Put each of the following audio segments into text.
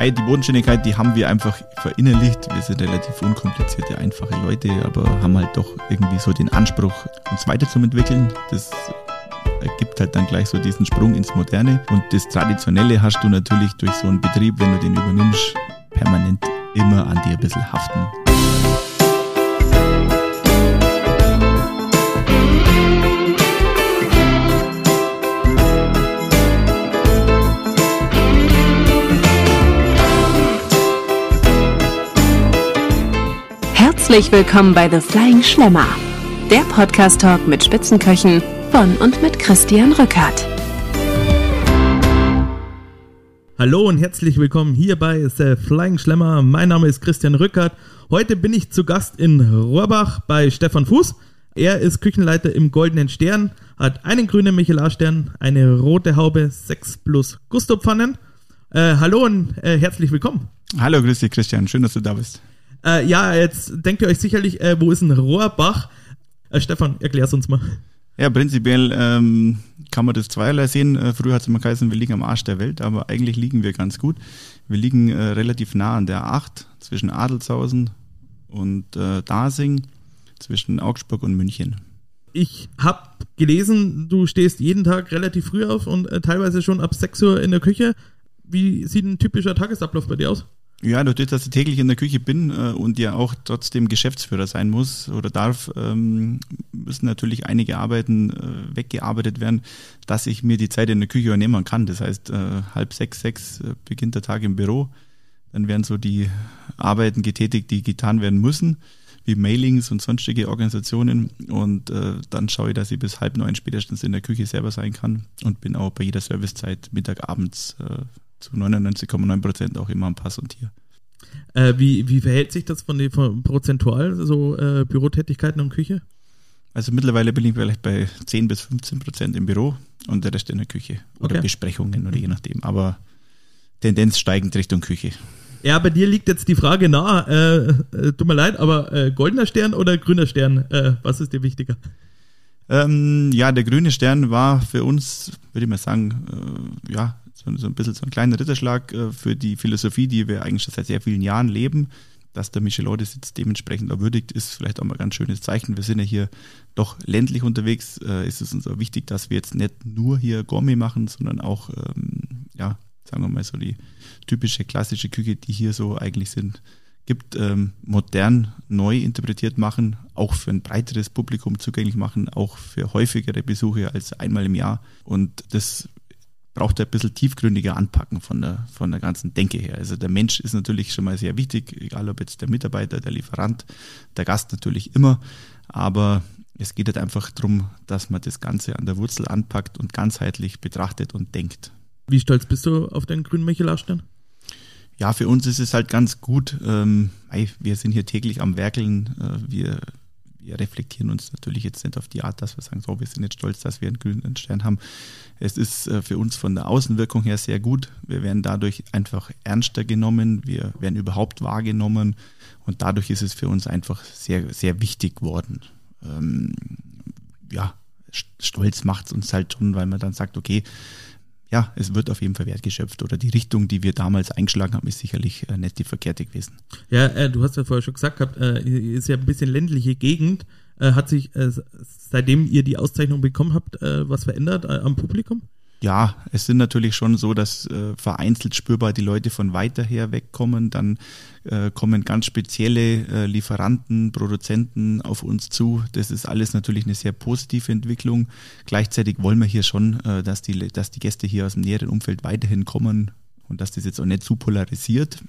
Die Bodenständigkeit, die haben wir einfach verinnerlicht. Wir sind relativ unkomplizierte, einfache Leute, aber haben halt doch irgendwie so den Anspruch, uns weiterzuentwickeln. Das ergibt halt dann gleich so diesen Sprung ins Moderne. Und das Traditionelle hast du natürlich durch so einen Betrieb, wenn du den übernimmst, permanent immer an dir ein bisschen haften. Herzlich willkommen bei The Flying Schlemmer, der Podcast-Talk mit Spitzenköchen von und mit Christian Rückert. Hallo und herzlich willkommen hier bei The Flying Schlemmer. Mein Name ist Christian Rückert. Heute bin ich zu Gast in Rohrbach bei Stefan Fuß. Er ist Küchenleiter im Goldenen Stern, hat einen grünen Michelin-Stern, eine rote Haube, 6 plus Gusto-Pfannen. Äh, hallo und äh, herzlich willkommen. Hallo, grüß dich Christian, schön, dass du da bist. Äh, ja, jetzt denkt ihr euch sicherlich, äh, wo ist ein Rohrbach? Äh, Stefan, erklär's uns mal. Ja, prinzipiell ähm, kann man das zweierlei sehen. Äh, früher hat es immer geheißen, wir liegen am Arsch der Welt, aber eigentlich liegen wir ganz gut. Wir liegen äh, relativ nah an der Acht zwischen Adelshausen und äh, Dasing, zwischen Augsburg und München. Ich habe gelesen, du stehst jeden Tag relativ früh auf und teilweise schon ab 6 Uhr in der Küche. Wie sieht ein typischer Tagesablauf bei dir aus? Ja, dadurch, dass ich täglich in der Küche bin äh, und ja auch trotzdem Geschäftsführer sein muss oder darf, ähm, müssen natürlich einige Arbeiten äh, weggearbeitet werden, dass ich mir die Zeit in der Küche übernehmen kann. Das heißt, äh, halb sechs, sechs beginnt der Tag im Büro. Dann werden so die Arbeiten getätigt, die getan werden müssen, wie Mailings und sonstige Organisationen. Und dann schaue ich, dass ich bis halb neun spätestens in der Küche selber sein kann und bin auch bei jeder Servicezeit Mittag, abends zu 99,9 Prozent auch immer am Pass und hier. Äh, wie, wie verhält sich das von, den, von prozentual, so äh, Bürotätigkeiten und Küche? Also mittlerweile bin ich vielleicht bei 10 bis 15 Prozent im Büro und der Rest in der Küche. Oder Okay. Besprechungen oder je nachdem. Aber Tendenz steigend Richtung Küche. Ja, bei dir liegt jetzt die Frage nahe, äh, äh, tut mir leid, aber äh, goldener Stern oder grüner Stern, äh, was ist dir wichtiger? Ähm, ja, der grüne Stern war für uns, würde ich mal sagen, äh, ja, so, so ein bisschen so ein kleiner Ritterschlag äh, für die Philosophie, die wir eigentlich schon seit sehr vielen Jahren leben. Dass der Michelin das jetzt dementsprechend erwürdigt, ist vielleicht auch mal ein ganz schönes Zeichen. Wir sind ja hier doch ländlich unterwegs. Äh, ist es uns auch wichtig, dass wir jetzt nicht nur hier Gourmet machen, sondern auch, ähm, ja, sagen wir mal so die typische klassische Küche, die hier so eigentlich sind, gibt, ähm, modern, neu interpretiert machen, auch für ein breiteres Publikum zugänglich machen, auch für häufigere Besuche als einmal im Jahr. Und das braucht ein bisschen tiefgründiger anpacken von der, von der ganzen Denke her. Also der Mensch ist natürlich schon mal sehr wichtig, egal ob jetzt der Mitarbeiter, der Lieferant, der Gast natürlich immer. Aber es geht halt einfach darum, dass man das Ganze an der Wurzel anpackt und ganzheitlich betrachtet und denkt. Wie stolz bist du auf deinen grünen Michelin-Stern? Ja, für uns ist es halt ganz gut. Ähm, wir sind hier täglich am Werkeln. Äh, wir, wir reflektieren uns natürlich jetzt nicht auf die Art, dass wir sagen, so, wir sind jetzt stolz, dass wir einen grünen Stern haben. Es ist äh, für uns von der Außenwirkung her sehr gut. Wir werden dadurch einfach ernster genommen. Wir werden überhaupt wahrgenommen. Und dadurch ist es für uns einfach sehr, sehr wichtig geworden. Ähm, ja, stolz macht es uns halt schon, weil man dann sagt, okay, ja, es wird auf jeden Fall wertgeschöpft oder die Richtung, die wir damals eingeschlagen haben, ist sicherlich äh, nicht die verkehrte gewesen. Ja, äh, du hast ja vorher schon gesagt gehabt, äh, ist ja ein bisschen ländliche Gegend. Äh, hat sich, äh, seitdem ihr die Auszeichnung bekommen habt, äh, was verändert am Publikum? Ja, es sind natürlich schon so, dass äh, vereinzelt spürbar die Leute von weiter her wegkommen. Dann äh, kommen ganz spezielle äh, Lieferanten, Produzenten auf uns zu. Das ist alles natürlich eine sehr positive Entwicklung. Gleichzeitig wollen wir hier schon, äh, dass, die, dass die Gäste hier aus dem näheren Umfeld weiterhin kommen und dass das jetzt auch nicht zu polarisiert.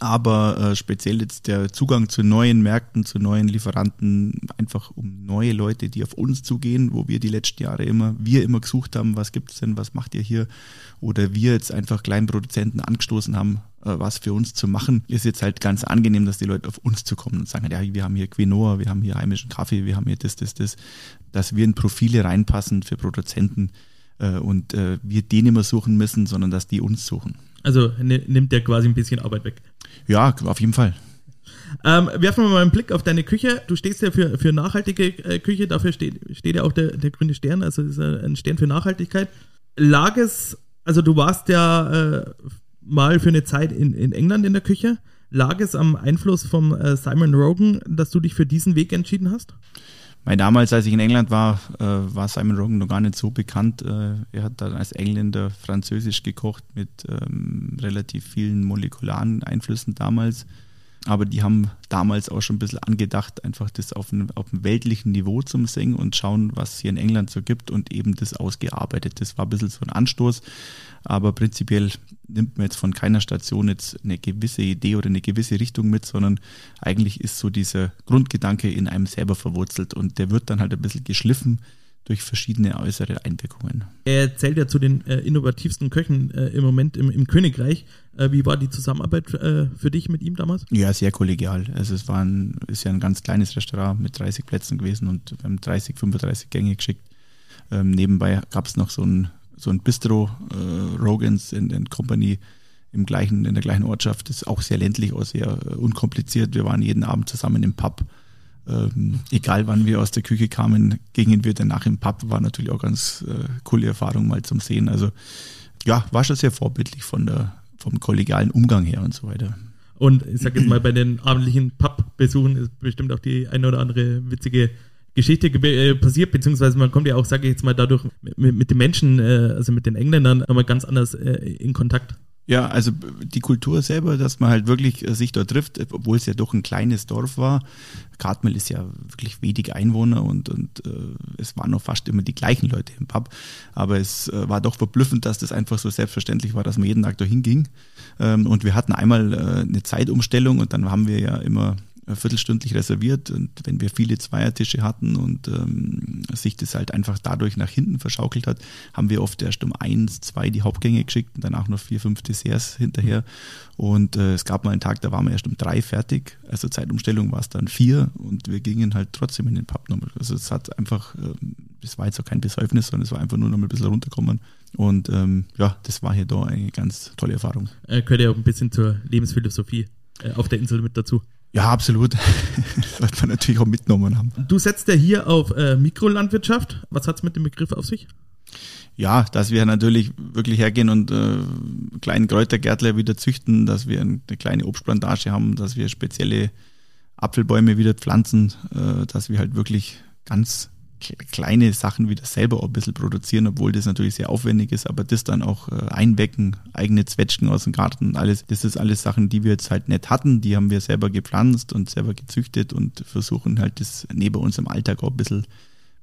Aber äh, speziell jetzt der Zugang zu neuen Märkten, zu neuen Lieferanten, einfach um neue Leute, die auf uns zugehen, wo wir die letzten Jahre immer, wir immer gesucht haben, was gibt's denn, was macht ihr hier? Oder wir jetzt einfach kleinen Produzenten angestoßen haben, äh, was für uns zu machen, ist jetzt halt ganz angenehm, dass die Leute auf uns zu kommen und sagen, ja, wir haben hier Quinoa, wir haben hier heimischen Kaffee, wir haben hier das, das, das, dass wir in Profile reinpassen für Produzenten äh, und äh, wir den immer suchen müssen, sondern dass die uns suchen. Also ni- nimmt der quasi ein bisschen Arbeit weg. Ja, auf jeden Fall. Ähm, werfen wir mal einen Blick auf deine Küche. Du stehst ja für, für nachhaltige äh, Küche, dafür steht, steht ja auch der, der grüne Stern, also ist ein Stern für Nachhaltigkeit. Lag es, also du warst ja äh, mal für eine Zeit in, in England in der Küche. Lag es am Einfluss von äh, Simon Rogan, dass du dich für diesen Weg entschieden hast? Weil damals, als ich in England war, äh, war Simon Rogan noch gar nicht so bekannt. Äh, er hat dann als Engländer Französisch gekocht mit ähm, relativ vielen molekularen Einflüssen damals. Aber die haben damals auch schon ein bisschen angedacht, einfach das auf einem, auf einem weltlichen Niveau zum Singen und schauen, was es hier in England so gibt und eben das ausgearbeitet. Das war ein bisschen so ein Anstoß. Aber prinzipiell nimmt man jetzt von keiner Station jetzt eine gewisse Idee oder eine gewisse Richtung mit, sondern eigentlich ist so dieser Grundgedanke in einem selber verwurzelt und der wird dann halt ein bisschen geschliffen durch verschiedene äußere Einwirkungen. Er zählt ja zu den äh, innovativsten Köchen äh, im Moment im, im Königreich. Äh, wie war die Zusammenarbeit äh, für dich mit ihm damals? Ja, sehr kollegial. Also es war ein, ist ja ein ganz kleines Restaurant mit 30 Plätzen gewesen und wir haben 30, 35 Gänge geschickt. Ähm, nebenbei gab es noch so ein, so ein Bistro, äh, Rogans in, in Company im gleichen, in der gleichen Ortschaft. Ist auch sehr ländlich, auch sehr äh, unkompliziert. Wir waren jeden Abend zusammen im Pub ähm, egal wann wir aus der Küche kamen, gingen wir danach im Pub, war natürlich auch ganz äh, coole Erfahrung mal zum Sehen. Also ja, war schon sehr vorbildlich von der, vom kollegialen Umgang her und so weiter. Und ich sag jetzt mal, bei den abendlichen Pub-Besuchen ist bestimmt auch die eine oder andere witzige Geschichte äh, passiert, beziehungsweise man kommt ja auch, sage ich jetzt mal, dadurch mit, mit den Menschen, äh, also mit den Engländern, nochmal ganz anders äh, in Kontakt. Ja, also die Kultur selber, dass man halt wirklich sich dort trifft, obwohl es ja doch ein kleines Dorf war. Kartmel ist ja wirklich wenig Einwohner und, und äh, es waren noch fast immer die gleichen Leute im Pub. Aber es äh, war doch verblüffend, dass das einfach so selbstverständlich war, dass man jeden Tag dahin ging. Ähm, und wir hatten einmal äh, eine Zeitumstellung und dann haben wir ja immer viertelstündlich reserviert und wenn wir viele Zweiertische hatten und ähm, sich das halt einfach dadurch nach hinten verschaukelt hat, haben wir oft erst um eins, zwei die Hauptgänge geschickt und danach noch vier, fünf Desserts hinterher. Und äh, es gab mal einen Tag, da waren wir erst um drei fertig. Also Zeitumstellung war es dann vier und wir gingen halt trotzdem in den Pub nochmal. Also es hat einfach, ähm, das war jetzt auch kein Besäufnis, sondern es war einfach nur noch mal ein bisschen runterkommen. Und ähm, ja, das war hier da eine ganz tolle Erfahrung. Äh, gehört ja auch ein bisschen zur Lebensphilosophie äh, auf der Insel mit dazu. Ja, absolut. Sollte man natürlich auch mitgenommen haben. Du setzt ja hier auf äh, Mikrolandwirtschaft. Was hat es mit dem Begriff auf sich? Ja, dass wir natürlich wirklich hergehen und äh, kleinen Kräutergärtler wieder züchten, dass wir eine kleine Obstplantage haben, dass wir spezielle Apfelbäume wieder pflanzen, äh, dass wir halt wirklich ganz kleine Sachen wieder selber auch ein bisschen produzieren, obwohl das natürlich sehr aufwendig ist, aber das dann auch äh, einbecken, eigene Zwetschgen aus dem Garten, alles, das ist alles Sachen, die wir jetzt halt nicht hatten, die haben wir selber gepflanzt und selber gezüchtet und versuchen halt das neben uns im Alltag auch ein bisschen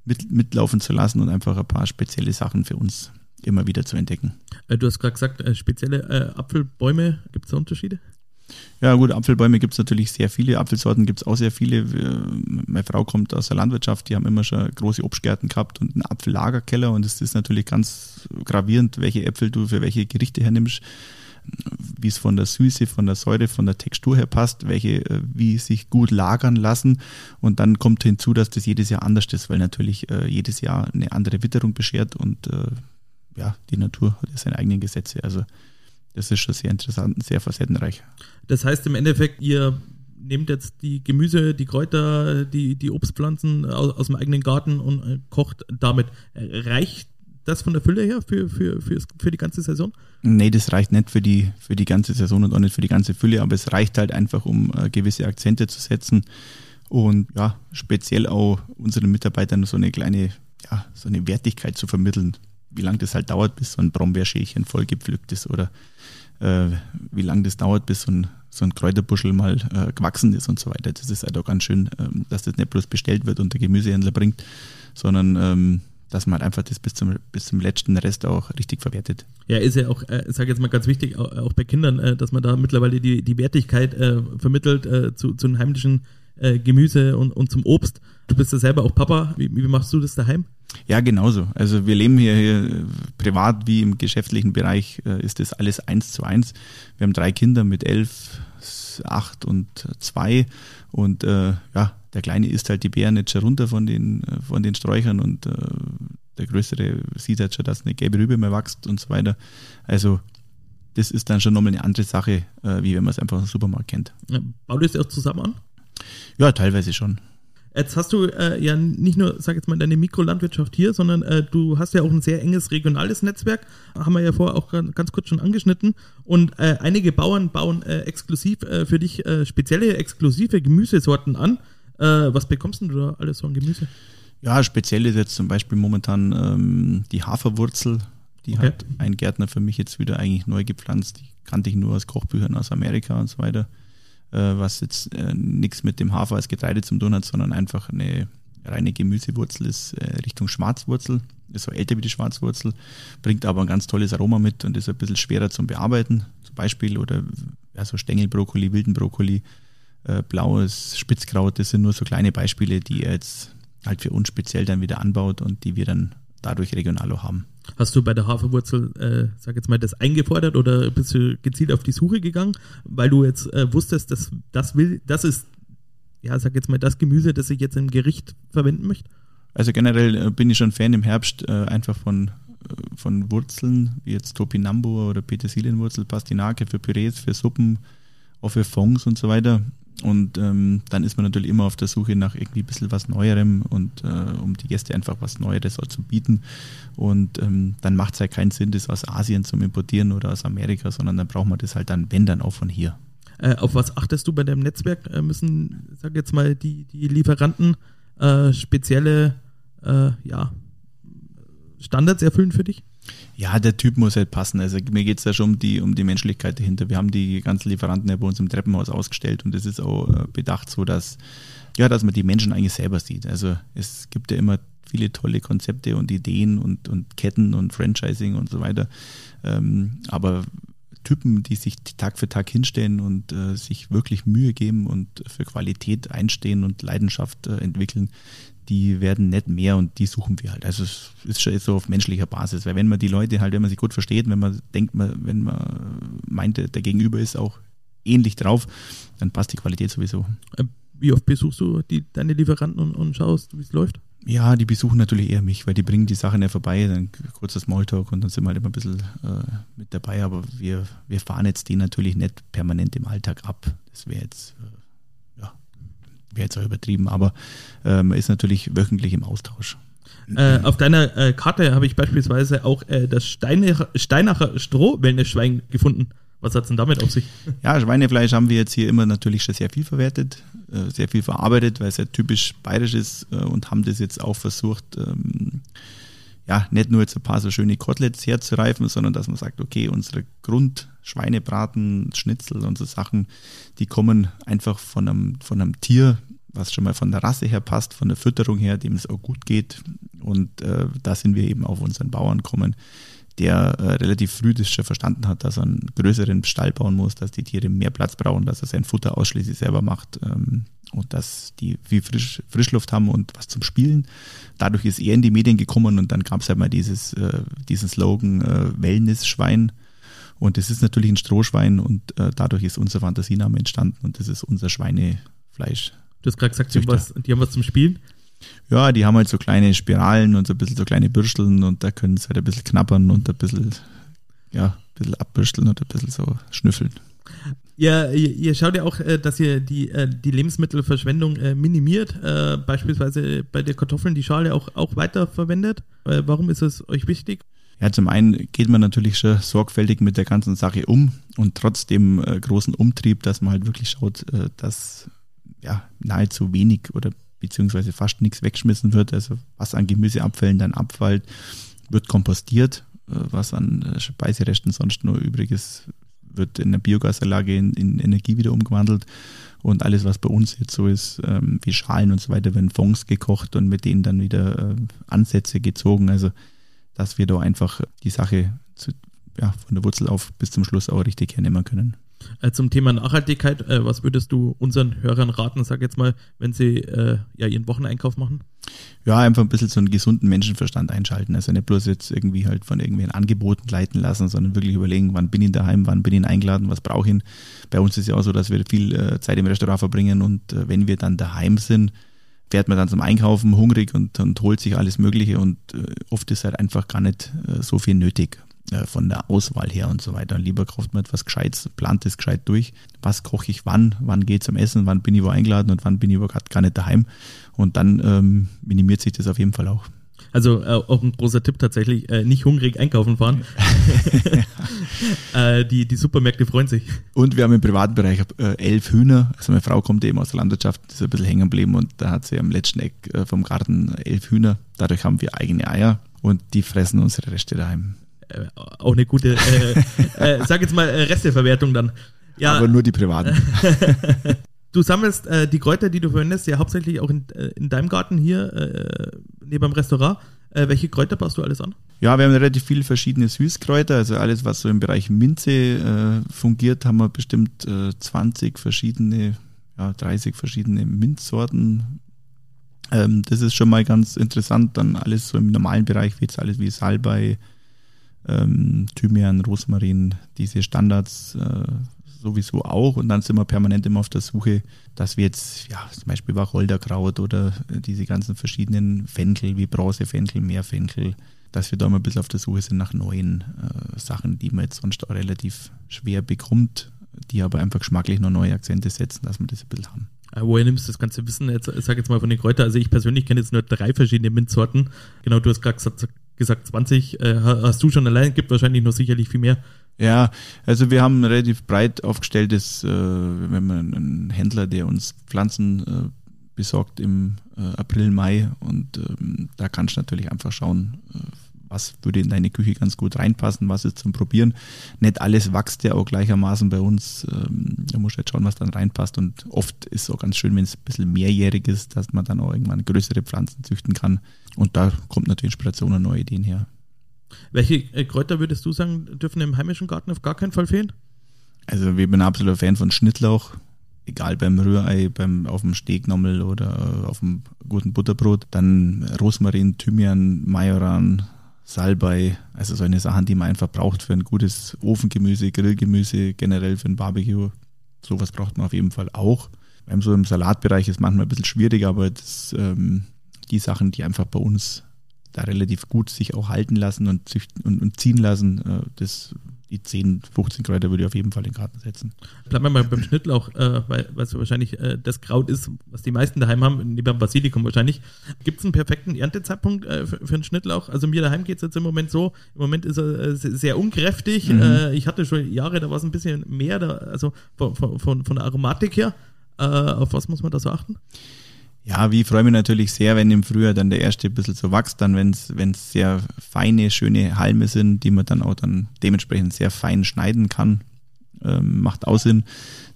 mit, mitlaufen zu lassen und einfach ein paar spezielle Sachen für uns immer wieder zu entdecken. Äh, du hast gerade gesagt, äh, spezielle Apfelbäume, gibt es da Unterschiede? Ja gut, Apfelbäume gibt es natürlich sehr viele, Apfelsorten gibt es auch sehr viele. Meine Frau kommt aus der Landwirtschaft, die haben immer schon große Obstgärten gehabt und einen Apfellagerkeller und es ist natürlich ganz gravierend, welche Äpfel du für welche Gerichte hernimmst, wie es von der Süße, von der Säure, von der Textur her passt, welche äh, wie sich gut lagern lassen und dann kommt hinzu, dass das jedes Jahr anders ist, weil natürlich äh, jedes Jahr eine andere Witterung beschert und äh, ja, die Natur hat ja seine eigenen Gesetze. Also das ist schon sehr interessant und sehr facettenreich. Das heißt im Endeffekt, ihr nehmt jetzt die Gemüse, die Kräuter, die, die Obstpflanzen aus, aus dem eigenen Garten und äh, kocht damit. Reicht das von der Fülle her für, für, für, für die ganze Saison? Nee, das reicht nicht für die, für die ganze Saison und auch nicht für die ganze Fülle, aber es reicht halt einfach, um äh, gewisse Akzente zu setzen und ja, speziell auch unseren Mitarbeitern so eine kleine, ja, so eine Wertigkeit zu vermitteln. Wie lange das halt dauert, bis so ein Brombeerschälchen voll gepflückt ist oder äh, wie lange das dauert, bis so ein, so ein Kräuterbuschel mal äh, gewachsen ist und so weiter. Das ist halt auch ganz schön, ähm, dass das nicht bloß bestellt wird und der Gemüsehändler bringt, sondern ähm, dass man halt einfach das bis zum, bis zum letzten Rest auch richtig verwertet. Ja, ist ja auch, äh, sage jetzt mal ganz wichtig, auch, auch bei Kindern, äh, dass man da mittlerweile die, die Wertigkeit äh, vermittelt äh, zu, zu einem heimischen äh, Gemüse und, und zum Obst. Du bist ja selber auch Papa. Wie, wie machst du das daheim? Ja, genauso. Also wir leben hier, hier privat wie im geschäftlichen Bereich äh, ist das alles eins zu eins. Wir haben drei Kinder mit elf, acht und zwei und äh, ja, der Kleine isst halt die Beeren jetzt schon runter von den, äh, von den Sträuchern und äh, der Größere sieht halt schon, dass eine gelbe Rübe mehr wächst und so weiter. Also das ist dann schon nochmal eine andere Sache, äh, wie wenn man es einfach im Supermarkt kennt. Baut ihr es auch zusammen an? Ja, teilweise schon. Jetzt hast du äh, ja nicht nur, sag jetzt mal, deine Mikrolandwirtschaft hier, sondern äh, du hast ja auch ein sehr enges regionales Netzwerk, haben wir ja vorher auch ganz kurz schon angeschnitten. Und äh, einige Bauern bauen äh, exklusiv äh, für dich äh, spezielle, exklusive Gemüsesorten an. was bekommst du da alles so an Gemüse? Ja, speziell ist jetzt zum Beispiel momentan ähm, die Haferwurzel. Die okay. hat ein Gärtner für mich jetzt wieder eigentlich neu gepflanzt. Die kannte ich nur aus Kochbüchern aus Amerika und so weiter. Äh, was jetzt äh, nichts mit dem Hafer als Getreide zu tun hat, sondern einfach eine reine Gemüsewurzel ist äh, Richtung Schwarzwurzel. Ist so älter wie die Schwarzwurzel, bringt aber ein ganz tolles Aroma mit und ist ein bisschen schwerer zum Bearbeiten. Zum Beispiel oder ja, so Stängelbrokkoli, wilden Brokkoli, äh, blaues Spitzkraut, das sind nur so kleine Beispiele, die er jetzt halt für uns speziell dann wieder anbaut und die wir dann dadurch regional auch haben. Hast du bei der Haferwurzel, äh, sag jetzt mal, das eingefordert oder bist du gezielt auf die Suche gegangen, weil du jetzt äh, wusstest, dass das will, das ist, ja, sag jetzt mal, das Gemüse, das ich jetzt im Gericht verwenden möchte? Also generell äh, bin ich schon Fan im Herbst äh, einfach von, äh, von Wurzeln, wie jetzt Topinambur oder Petersilienwurzel, Pastinake für Pürees, für Suppen, auch für Fonds und so weiter. Und ähm, dann ist man natürlich immer auf der Suche nach irgendwie ein bisschen was Neuerem und äh, um die Gäste einfach was Neueres zu bieten. Und ähm, dann macht es halt keinen Sinn, das aus Asien zu importieren oder aus Amerika, sondern dann braucht man das halt dann, wenn dann auch von hier. Äh, auf was achtest du bei deinem Netzwerk? Äh, müssen, sag jetzt mal, die, die Lieferanten äh, spezielle äh, ja, Standards erfüllen für dich? Ja, der Typ muss halt passen. Also mir geht es ja schon um die, um die Menschlichkeit dahinter. Wir haben die ganzen Lieferanten ja bei uns im Treppenhaus ausgestellt und es ist auch äh, bedacht so, dass, ja, dass man die Menschen eigentlich selber sieht. Also es gibt ja immer viele tolle Konzepte und Ideen und, und Ketten und Franchising und so weiter. Ähm, aber Typen, die sich Tag für Tag hinstellen und äh, sich wirklich Mühe geben und für Qualität einstehen und Leidenschaft äh, entwickeln, die werden nicht mehr und die suchen wir halt. Also es ist schon so auf menschlicher Basis, weil wenn man die Leute halt, wenn man sie gut versteht, wenn man denkt, wenn man meint, der Gegenüber ist auch ähnlich drauf, dann passt die Qualität sowieso. Äh, wie oft besuchst du die, deine Lieferanten und, und schaust, wie es läuft? Ja, die besuchen natürlich eher mich, weil die bringen die Sachen ja vorbei, dann kurzes Smalltalk und dann sind wir halt immer ein bisschen äh, mit dabei, aber wir, wir fahren jetzt die natürlich nicht permanent im Alltag ab. Das wäre jetzt äh, wäre jetzt auch übertrieben, aber äh, man ist natürlich wöchentlich im Austausch. Äh, auf deiner äh, Karte habe ich beispielsweise auch äh, das Steinacher, Steinacher Strohwellnesschwein gefunden. Was hat es denn damit auf sich? Ja, Schweinefleisch haben wir jetzt hier immer natürlich schon sehr viel verwertet, äh, sehr viel verarbeitet, weil es ja typisch bayerisch ist äh, und haben das jetzt auch versucht, ähm, ja, nicht nur jetzt ein paar so schöne Koteletts herzureifen, sondern dass man sagt, okay, unsere Grundschweinebraten, Schnitzel und so Sachen, die kommen einfach von einem, von einem Tier, was schon mal von der Rasse her passt, von der Fütterung her, dem es auch gut geht. Und äh, da sind wir eben auf unseren Bauern kommen, der äh, relativ früh das schon verstanden hat, dass er einen größeren Stall bauen muss, dass die Tiere mehr Platz brauchen, dass er sein Futter ausschließlich selber macht. Ähm, und dass die viel Frisch, Frischluft haben und was zum Spielen. Dadurch ist er in die Medien gekommen und dann gab es halt mal dieses, äh, diesen Slogan äh, Wellness-Schwein. Und das ist natürlich ein Strohschwein und äh, dadurch ist unser Fantasiename entstanden und das ist unser Schweinefleisch. Du hast gerade gesagt, die haben, was, die haben was zum Spielen? Ja, die haben halt so kleine Spiralen und so ein bisschen so kleine Bürsteln und da können sie halt ein bisschen knappern und ein bisschen, ja, ein bisschen abbürsteln und ein bisschen so schnüffeln. Ja, ihr, ihr schaut ja auch, äh, dass ihr die, äh, die Lebensmittelverschwendung äh, minimiert, beispielsweise bei der Kartoffeln die Schale auch, auch weiterverwendet. Warum ist es euch wichtig? Ja, zum einen geht man natürlich schon sorgfältig mit der ganzen Sache um und trotzdem großen Umtrieb, dass man halt wirklich schaut, dass ja nahezu wenig oder beziehungsweise fast nichts weggeschmissen wird. Also was an Gemüseabfällen dann abfällt, wird kompostiert. Was an Speiseresten sonst nur übrig ist, wird in der Biogasanlage in, in, Energie wieder umgewandelt. Und alles, was bei uns jetzt so ist, ähm, wie Schalen und so weiter, werden Fonds gekocht und mit denen dann wieder äh, Ansätze gezogen. Also, dass wir da einfach die Sache zu, ja, von der Wurzel auf bis zum Schluss auch richtig hernehmen können. Äh, zum Thema Nachhaltigkeit, äh, was würdest du unseren Hörern raten, sag jetzt mal, wenn sie äh, ja ihren Wocheneinkauf machen? Ja, einfach ein bisschen so einen gesunden Menschenverstand einschalten. Also nicht bloß jetzt irgendwie halt von irgendwelchen Angeboten leiten lassen, sondern wirklich überlegen, wann bin ich daheim, wann bin ich eingeladen, was brauche ich. Bei uns ist ja auch so, dass wir viel äh, Zeit im Restaurant verbringen und äh, wenn wir dann daheim sind, fährt man dann zum Einkaufen hungrig und, und holt sich alles Mögliche und äh, oft ist halt einfach gar nicht so viel nötig. Äh, von der Auswahl her und so weiter. Lieber kauft man etwas Gescheites, plant es gescheit durch. Was koche ich wann? Wann geht zum Essen? Wann bin ich wo eingeladen und wann bin ich gerade gar nicht daheim? Und dann ähm, minimiert sich das auf jeden Fall auch. Also äh, auch ein großer Tipp tatsächlich, äh, nicht hungrig einkaufen fahren. äh, die, die Supermärkte freuen sich. Und wir haben im privaten Bereich äh, elf Hühner. Also meine Frau kommt eben aus der Landwirtschaft, ist ein bisschen hängen geblieben und da hat sie am letzten Eck äh, vom Garten elf Hühner. Dadurch haben wir eigene Eier und die fressen unsere Reste daheim. Äh, auch eine gute, äh, sag jetzt mal Resteverwertung dann. Ja. Aber nur die privaten. Du sammelst äh, die Kräuter, die du verwendest, ja hauptsächlich auch in, äh, in deinem Garten hier äh, neben dem Restaurant. Äh, welche Kräuter baust du alles an? Ja, wir haben relativ viele verschiedene Süßkräuter, also alles, was so im Bereich Minze äh, fungiert, haben wir bestimmt 20 äh, verschiedene, ja, 30 verschiedene Minzsorten. Ähm, das ist schon mal ganz interessant. Dann alles so im normalen Bereich, wie jetzt alles wie Salbei, ähm, Thymian, Rosmarin, diese Standards, sowieso auch. Und dann sind wir permanent immer auf der Suche, dass wir jetzt, ja, zum Beispiel Wacholderkraut oder diese ganzen verschiedenen Fenkel wie Bronzefenkel, Meerfenkel, dass wir da immer ein bisschen auf der Suche sind nach neuen äh, Sachen, die man jetzt sonst relativ schwer bekommt, die aber einfach geschmacklich noch neue Akzente setzen, dass wir das ein bisschen haben. Äh, woher nimmst du das ganze Wissen? Jetzt, sag jetzt mal von den Kräutern. Also ich persönlich kenne jetzt nur drei verschiedene Minzsorten. Genau, du hast gerade gesagt, gesagt 20. Äh, hast du schon allein? Gibt wahrscheinlich noch sicherlich viel mehr. Ja, also wir haben ein relativ breit aufgestelltes, äh, wenn man einen Händler, der uns Pflanzen äh, besorgt im äh, April, Mai und ähm, da kannst du natürlich einfach schauen, äh, was würde in deine Küche ganz gut reinpassen, was ist zum Probieren. Nicht alles wächst ja auch gleichermaßen bei uns. Ähm, da musst du jetzt schauen, was dann reinpasst und oft ist es auch ganz schön, wenn es ein bisschen mehrjährig ist, dass man dann auch irgendwann größere Pflanzen züchten kann und da kommt natürlich Inspiration und neue Ideen her. Welche äh, Kräuter würdest du sagen, dürfen im heimischen Garten auf gar keinen Fall fehlen? Also ich bin ein absoluter Fan von Schnittlauch. Egal beim Rührei, beim, auf dem Stegnommel oder auf dem guten Butterbrot. Dann Rosmarin, Thymian, Majoran, Salbei. Also so eine Sachen, die man einfach braucht für ein gutes Ofengemüse, Grillgemüse, generell für ein Barbecue. Sowas braucht man auf jeden Fall auch. Beim so im Salatbereich ist manchmal ein bisschen schwierig, aber das, ähm, die Sachen, die einfach bei uns da relativ gut sich auch halten lassen und, und, und ziehen lassen. Äh, das, die 10, 15 Kräuter würde ich auf jeden Fall in den Garten setzen. Bleiben wir mal beim Schnittlauch, äh, weil es wahrscheinlich äh, das Kraut ist, was die meisten daheim haben, neben Basilikum wahrscheinlich. Gibt es einen perfekten Erntezeitpunkt äh, für, für, einen Schnittlauch? Also mir daheim geht es jetzt im Moment so, im Moment ist er äh, sehr unkräftig. Mhm. Äh, ich hatte schon Jahre, da war es ein bisschen mehr, da, also von, von, von der Aromatik her. auf was muss man da so achten? Ja, wie freue mich natürlich sehr, wenn im Frühjahr dann der erste ein bisschen so wächst, dann wenn es sehr feine, schöne Halme sind, die man dann auch dann dementsprechend sehr fein schneiden kann, ähm, macht auch Sinn.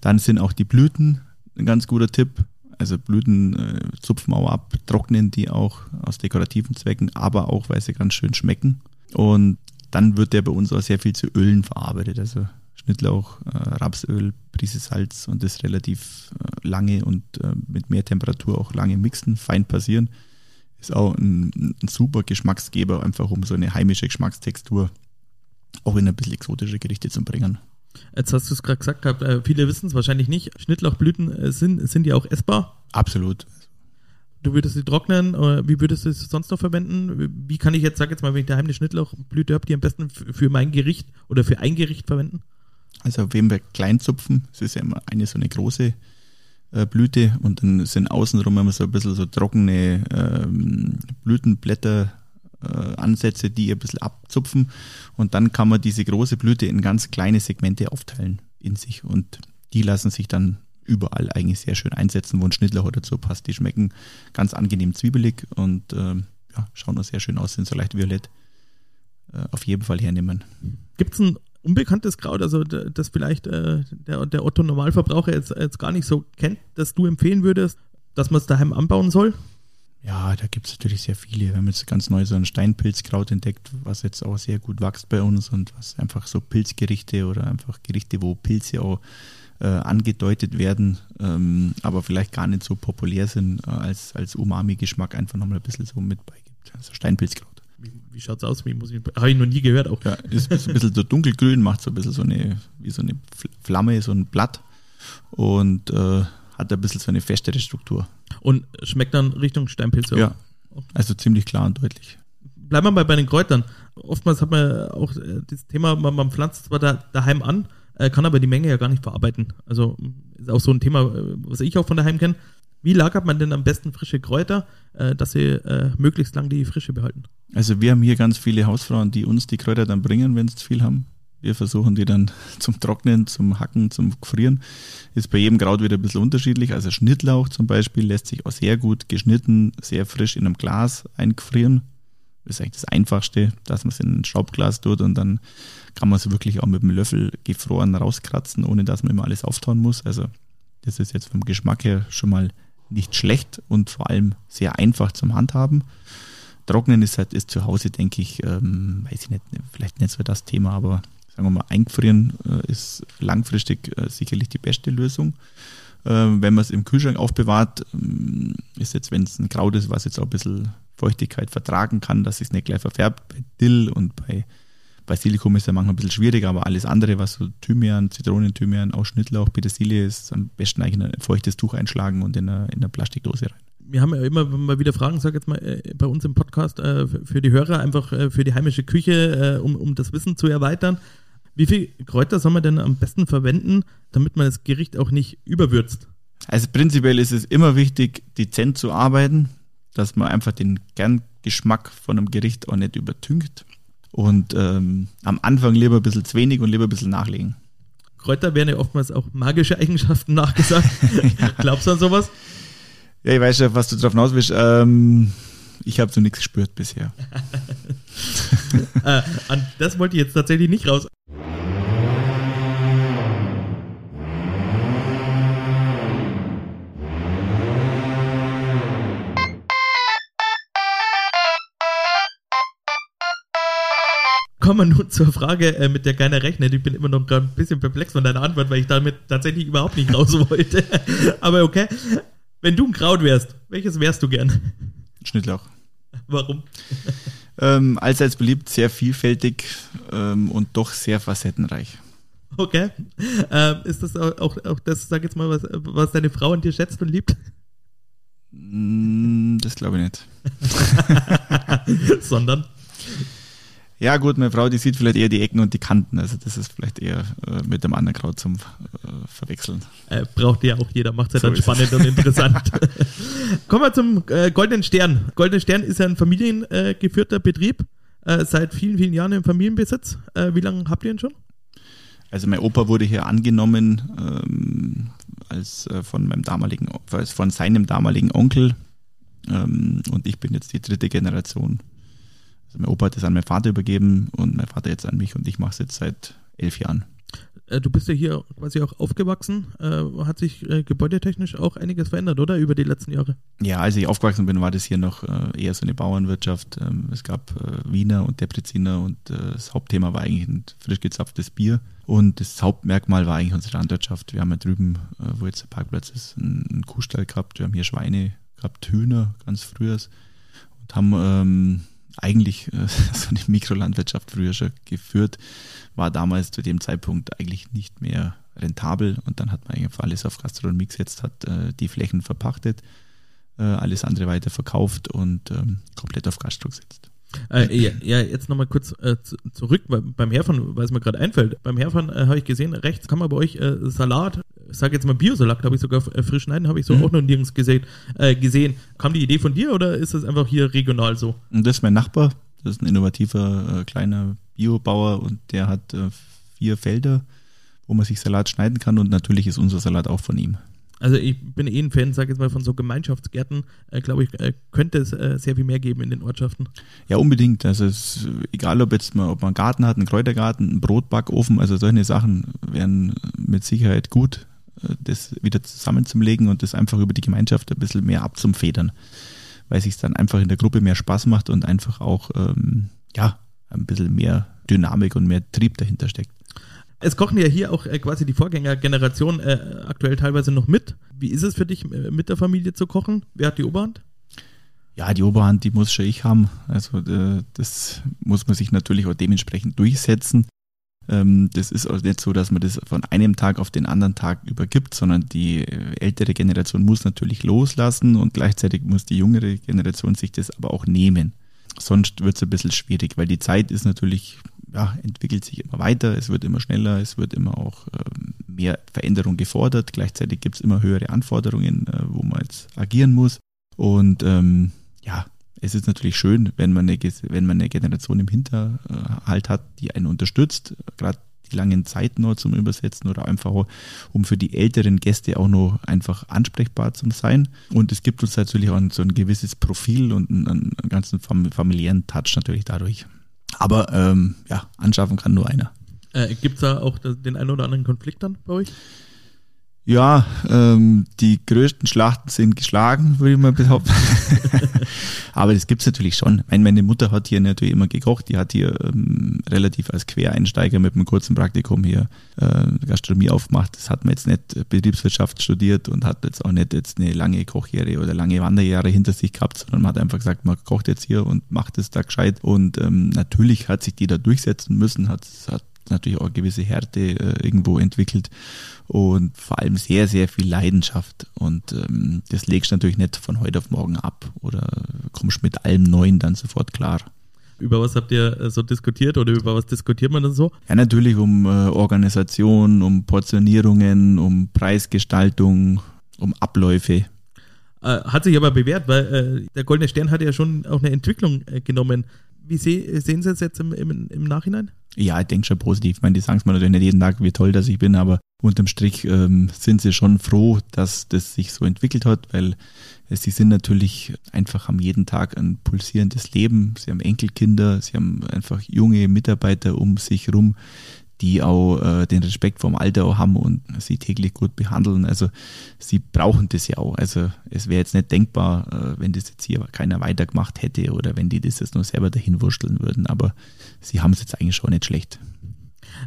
Dann sind auch die Blüten ein ganz guter Tipp. Also Blüten äh, zupfen auch ab, trocknen die auch aus dekorativen Zwecken, aber auch, weil sie ganz schön schmecken. Und dann wird der bei uns auch sehr viel zu Ölen verarbeitet. Also Schnittlauch, äh, Rapsöl, Prise Salz und das relativ äh, lange und äh, mit mehr Temperatur auch lange mixen, fein passieren. Ist auch ein, ein, super Geschmacksgeber, einfach um so eine heimische Geschmackstextur auch in ein bisschen exotische Gerichte zu bringen. Jetzt hast du es gerade gesagt, äh, viele wissen es wahrscheinlich nicht. Schnittlauchblüten sind, sind die auch essbar? Absolut. Du würdest sie trocknen, wie würdest du es sonst noch verwenden? Wie kann ich jetzt, sag jetzt mal, wenn ich daheim eine Schnittlauchblüte habe, die am besten für mein Gericht oder für ein Gericht verwenden? Also auf jeden Fall Kleinzupfen. Es ist ja immer eine so eine große äh, Blüte und dann sind außenrum immer so ein bisschen so trockene ähm, Blütenblätter äh, Ansätze, die ein bisschen abzupfen und dann kann man diese große Blüte in ganz kleine Segmente aufteilen in sich und die lassen sich dann überall eigentlich sehr schön einsetzen, wo ein Schnittlauch dazu passt. Die schmecken ganz angenehm zwiebelig und äh, ja, schauen auch sehr schön aus, sind so leicht violett. Äh, auf jeden Fall hernehmen. Gibt es ein unbekanntes Kraut, also das vielleicht äh, der, der Otto Normalverbraucher jetzt, jetzt gar nicht so kennt, dass du empfehlen würdest, dass man es daheim anbauen soll? Ja, da gibt es natürlich sehr viele. Wir haben jetzt ganz neu so ein Steinpilzkraut entdeckt, was jetzt auch sehr gut wächst bei uns und was einfach so Pilzgerichte oder einfach Gerichte, wo Pilze auch äh, angedeutet werden, ähm, aber vielleicht gar nicht so populär sind, äh, als, als Umami-Geschmack einfach nochmal ein bisschen so mit beigibt. Also Steinpilzkraut. Wie, wie schaut es aus? Wie muss ich, habe ich noch nie gehört auch. Ja, ist, ist ein bisschen so dunkelgrün, macht so ein bisschen so eine, wie so eine Flamme, so ein Blatt und äh, hat ein bisschen so eine festere Struktur. Und schmeckt dann Richtung Steinpilze? Ja, also ziemlich klar und deutlich. bleiben wir mal bei den Kräutern. Oftmals hat man auch äh, das Thema, man, man pflanzt zwar da, daheim an, äh, kann aber die Menge ja gar nicht verarbeiten. Also ist auch so ein Thema, äh, was ich auch von daheim kenne. Wie lagert man denn am besten frische Kräuter, äh, dass sie äh, möglichst lang die Frische behalten? Also wir haben hier ganz viele Hausfrauen, die uns die Kräuter dann bringen, wenn sie zu viel haben. Wir versuchen die dann zum Trocknen, zum Hacken, zum Gefrieren. Ist bei jedem Kraut wieder ein bisschen unterschiedlich. Also Schnittlauch zum Beispiel lässt sich auch sehr gut geschnitten, sehr frisch in einem Glas eingefrieren. Das ist eigentlich das Einfachste, dass man es in ein Schraubglas tut und dann kann man es wirklich auch mit dem Löffel gefroren rauskratzen, ohne dass man immer alles auftauen muss. Also das ist jetzt vom Geschmack her schon mal nicht schlecht und vor allem sehr einfach zum Handhaben. Trocknen ist halt ist zu Hause, denke ich, ähm, weiß ich nicht, vielleicht nicht so das Thema, aber sagen wir mal, eingefrieren äh, ist langfristig äh, sicherlich die beste Lösung. Äh, wenn man es im Kühlschrank aufbewahrt, ähm, ist jetzt, wenn es ein Kraut ist, was jetzt auch ein bisschen Feuchtigkeit vertragen kann, dass es nicht gleich verfärbt. Bei Dill und bei Basilikum ist ja manchmal ein bisschen schwieriger, aber alles andere, was so Thymian, Zitronenthymian, auch Schnittlauch, Petersilie, ist am besten eigentlich in ein feuchtes Tuch einschlagen und in eine, in eine Plastikdose rein. Wir haben ja immer mal wieder Fragen, sag jetzt mal, äh, bei uns im Podcast äh, für die Hörer, einfach äh, für die heimische Küche, um, um das Wissen zu erweitern. Wie viel Kräuter soll man denn am besten verwenden, damit man das Gericht auch nicht überwürzt? Also prinzipiell ist es immer wichtig, dezent zu arbeiten, dass man einfach den Kerngeschmack von einem Gericht auch nicht übertünkt. Und ähm, am Anfang lieber ein bisschen zu wenig und lieber ein bisschen nachlegen. Kräuter werden ja oftmals auch magische Eigenschaften nachgesagt. ja. Glaubst du an sowas? Ja, ich weiß ja, was du drauf hinaus willst. Ähm, ich habe so nichts gespürt bisher. äh, an das wollte ich jetzt tatsächlich nicht raus. Wir nun zur Frage, äh, mit der keiner rechnet. Ich bin immer noch ein bisschen perplex von deiner Antwort, weil ich damit tatsächlich überhaupt nicht raus wollte. Aber okay. Wenn du ein Kraut wärst, welches wärst du gern? Schnittlauch. Warum? Ähm, allseits beliebt, sehr vielfältig ähm, und doch sehr facettenreich. Okay. Ähm, ist das auch, auch, auch das, sag jetzt mal, was, was deine Frau an dir schätzt und liebt? Mm, das glaube ich nicht. Sondern? Ja, gut, meine Frau, die sieht vielleicht eher die Ecken und die Kanten. Also das ist vielleicht eher äh, mit dem anderen Kraut zum äh, Verwechseln. Äh, braucht ja auch jeder, macht es ja so dann spannend und interessant. Kommen wir zum äh, Goldenen Stern. Goldenen Stern ist ja ein familiengeführter Betrieb, äh, seit vielen, vielen Jahren im Familienbesitz. Äh, wie lange habt ihr ihn schon? Also mein Opa wurde hier angenommen ähm, als von meinem damaligen, als von seinem damaligen Onkel ähm, und ich bin jetzt die dritte Generation. Also mein Opa hat es an meinen Vater übergeben und mein Vater jetzt an mich und ich mache es jetzt seit elf Jahren. Äh, du bist ja hier quasi auch aufgewachsen. Äh, hat sich äh, gebäudetechnisch auch einiges verändert, oder? Über die letzten Jahre? Ja, als ich aufgewachsen bin, war das hier noch eher so eine Bauernwirtschaft. Ähm, es gab Wiener und Depreziner und das Hauptthema war eigentlich ein frisch gezapftes Bier. Und das Hauptmerkmal war eigentlich unsere Landwirtschaft. Wir haben ja drüben, wo jetzt der Parkplatz ist, einen Kuhstall gehabt. Wir haben hier Schweine gehabt, Hühner ganz früher und haben ähm, eigentlich äh, so eine Mikrolandwirtschaft früher schon geführt, war damals zu dem Zeitpunkt eigentlich nicht mehr rentabel und dann hat man einfach alles auf Gastronomie gesetzt, hat äh, die Flächen verpachtet, äh, alles andere weiter verkauft und ähm, komplett auf Gastro gesetzt. Äh, ja, ja, jetzt nochmal kurz äh, zu, zurück beim Herfahren, weil es mir gerade einfällt. Beim Herfahren äh, habe ich gesehen, rechts kann man bei euch äh, Salat, sage jetzt mal Biosalat, habe ich sogar äh, frisch schneiden, habe ich so mhm. auch noch nirgends gesehen, äh, gesehen. Kam die Idee von dir oder ist das einfach hier regional so? Und das ist mein Nachbar, das ist ein innovativer kleiner Biobauer und der hat vier Felder, wo man sich Salat schneiden kann und natürlich ist unser Salat auch von ihm. Also ich bin eh ein Fan, sag jetzt mal, von so Gemeinschaftsgärten, äh, glaube ich, äh, könnte es äh, sehr viel mehr geben in den Ortschaften. Ja, unbedingt. Also es, egal ob jetzt mal, ob man einen Garten hat, einen Kräutergarten, einen Brotbackofen, also solche Sachen wären mit Sicherheit gut das wieder zusammenzulegen und das einfach über die Gemeinschaft ein bisschen mehr abzufedern, weil sich dann einfach in der Gruppe mehr Spaß macht und einfach auch ähm, ja, ein bisschen mehr Dynamik und mehr Trieb dahinter steckt. Es kochen ja hier auch äh, quasi die Vorgängergeneration äh, aktuell teilweise noch mit. Wie ist es für dich, äh, mit der Familie zu kochen? Wer hat die Oberhand? Ja, die Oberhand, die muss schon ich haben. Also äh, das muss man sich natürlich auch dementsprechend durchsetzen. Ähm, das ist auch nicht so, dass man das von einem Tag auf den anderen Tag übergibt, sondern die ältere Generation muss natürlich loslassen und gleichzeitig muss die jüngere Generation sich das aber auch nehmen. sonst wird es ein bisschen schwierig, weil die Zeit ist natürlich, ja, entwickelt sich immer weiter, es wird immer schneller, es wird immer auch ähm, mehr Veränderung gefordert. Gleichzeitig gibt es immer höhere Anforderungen, äh, wo man jetzt agieren muss. Und ähm, ja, es ist natürlich schön, wenn man eine, wenn man eine Generation im Hinterhalt hat, die einen unterstützt, gerade die langen Zeiten noch zum Übersetzen oder einfach um für die älteren Gäste auch noch einfach ansprechbar zu sein. Und es gibt uns natürlich auch so ein gewisses Profil und einen, einen ganzen familiären Touch natürlich dadurch. Aber ähm, ja, anschaffen kann nur einer. Äh, Gibt es da auch den einen oder anderen Konflikt dann bei euch? Ja, ähm, die größten Schlachten sind geschlagen, würde ich mal behaupten. Aber das gibt's natürlich schon. Meine, Mutter hat hier natürlich immer gekocht. Die hat hier ähm, relativ als Quereinsteiger mit einem kurzen Praktikum hier äh, Gastronomie aufgemacht. Das hat man jetzt nicht Betriebswirtschaft studiert und hat jetzt auch nicht jetzt eine lange Kochjahre oder lange Wanderjahre hinter sich gehabt, sondern man hat einfach gesagt, man kocht jetzt hier und macht es da gescheit. Und ähm, natürlich hat sich die da durchsetzen müssen, hat, hat natürlich auch eine gewisse Härte äh, irgendwo entwickelt und vor allem sehr, sehr viel Leidenschaft. Und ähm, das legst du natürlich nicht von heute auf morgen ab oder kommst mit allem Neuen dann sofort klar. Über was habt ihr äh, so diskutiert oder über was diskutiert man dann so? Ja, natürlich um äh, Organisation, um Portionierungen, um Preisgestaltung, um Abläufe. Äh, hat sich aber bewährt, weil äh, der Goldene Stern hat ja schon auch eine Entwicklung äh, genommen. Wie seh, sehen Sie es jetzt im, im, im Nachhinein? Ja, ich denke schon positiv. Ich meine, die sagen es mir natürlich nicht jeden Tag, wie toll dass ich bin, aber unterm Strich ähm, sind sie schon froh, dass das sich so entwickelt hat, weil äh, sie sind natürlich einfach haben jeden Tag ein pulsierendes Leben. Sie haben Enkelkinder, sie haben einfach junge Mitarbeiter um sich rum, die auch äh, den Respekt vom Alter auch haben und sie täglich gut behandeln. Also sie brauchen das ja auch. Also es wäre jetzt nicht denkbar, äh, wenn das jetzt hier keiner weitergemacht hätte oder wenn die das jetzt nur selber dahin wursteln würden. Aber sie haben es jetzt eigentlich schon nicht schlecht.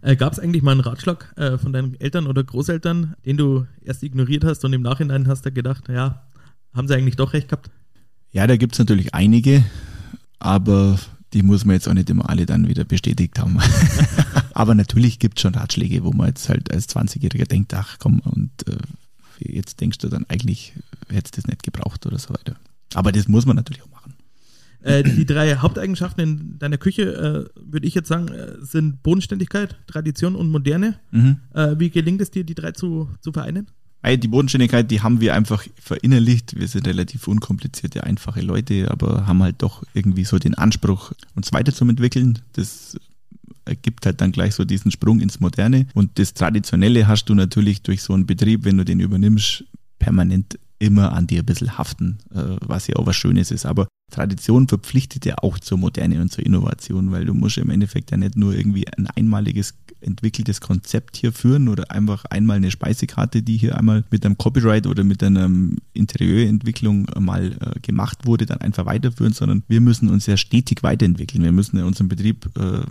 Äh, Gab es eigentlich mal einen Ratschlag äh, von deinen Eltern oder Großeltern, den du erst ignoriert hast und im Nachhinein hast du gedacht, ja, haben sie eigentlich doch recht gehabt? Ja, da gibt es natürlich einige, aber die muss man jetzt auch nicht immer alle dann wieder bestätigt haben. Aber natürlich gibt es schon Ratschläge, wo man jetzt halt als 20-Jähriger denkt, ach komm, und äh, jetzt denkst du dann eigentlich, hättest du das nicht gebraucht oder so weiter. Aber das muss man natürlich auch machen. Äh, die drei Haupteigenschaften in deiner Küche, äh, würde ich jetzt sagen, äh, sind Bodenständigkeit, Tradition und Moderne. Mhm. Äh, wie gelingt es dir, die drei zu, zu vereinen? Die Bodenständigkeit, die haben wir einfach verinnerlicht. Wir sind relativ unkomplizierte, einfache Leute, aber haben halt doch irgendwie so den Anspruch, uns weiterzuentwickeln. Das ergibt halt dann gleich so diesen Sprung ins Moderne. Und das Traditionelle hast du natürlich durch so einen Betrieb, wenn du den übernimmst, permanent immer an dir ein bisschen haften, äh, was ja auch was Schönes ist. Aber Tradition verpflichtet ja auch zur Moderne und zur Innovation, weil du musst im Endeffekt ja nicht nur irgendwie ein einmaliges entwickeltes Konzept hier führen oder einfach einmal eine Speisekarte, die hier einmal mit einem Copyright oder mit einer Interieurentwicklung mal äh, gemacht wurde, dann einfach weiterführen, sondern wir müssen uns ja stetig weiterentwickeln. Wir müssen ja unseren Betrieb äh,